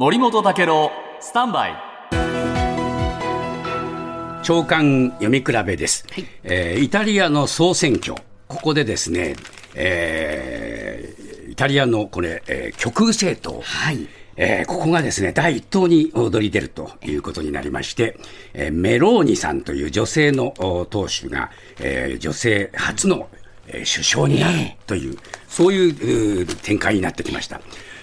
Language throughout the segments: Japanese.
森本武郎スタンバイ。長官読み比べです、えーイタリアの総選挙。ここでですね、えーイタリアのこれ、えー極右政党、はい。えーここがですね、第一党に躍り出るということになりまして、えーメローニさんという女性のお党首が、えー女性初の、えー首相になるという、そういう展開になってきました。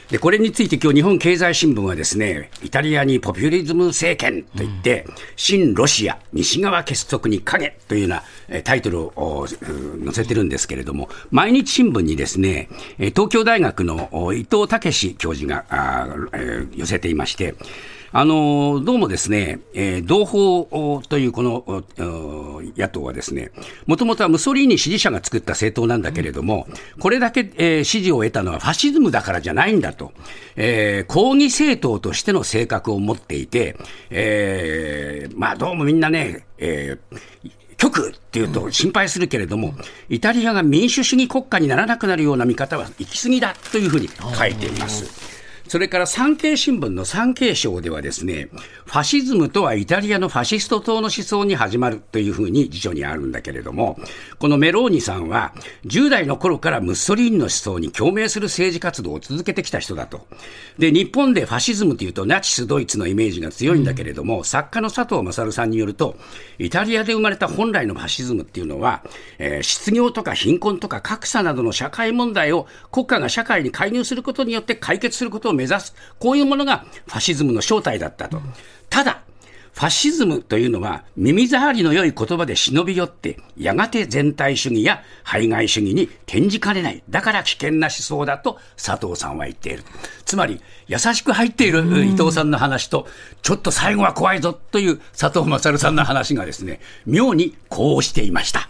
で、これについて今日日本経済新聞はですね、イタリアにポピュリズム政権といって、新ロシア、西側結束に影というようなえータイトルを載せてるんですけれども、毎日新聞にですね、えー東京大学のお伊藤武教授が寄せていまして、あのどうもですね、えー同胞おというこの野党はですね、もともとはムソリーニ支持者が作った政党なんだけれども、これだけ、えー支持を得たのはファシズムだからじゃないんだと、えー抗議政党としての性格を持っていて、えーまあどうもみんなね、えー極っていうと心配するけれども、イタリアが民主主義国家にならなくなるような見方は行き過ぎだというふうに書いています。それから産経新聞の産経省ではですね、ファシズムとはイタリアのファシスト党の思想に始まるというふうに辞書にあるんだけれども、このメローニさんは10代の頃からムッソリーニの思想に共鳴する政治活動を続けてきた人だと。で、日本でファシズムというとナチスドイツのイメージが強いんだけれども、作家の佐藤勝さんによると、イタリアで生まれた本来のファシズムっていうのは、えー失業とか貧困とか格差などの社会問題を国家が社会に介入することによって解決することを目指す、こういうものがファシズムの正体だったと。ただ、ファシズムというのは耳障りの良い言葉で忍び寄って、やがて全体主義や排外主義に転じかねない。だから危険な思想だと佐藤さんは言っている。つまり、優しく入っている伊藤さんの話と、ちょっと最後は怖いぞという佐藤勝さんの話がですね、妙にこうしていました。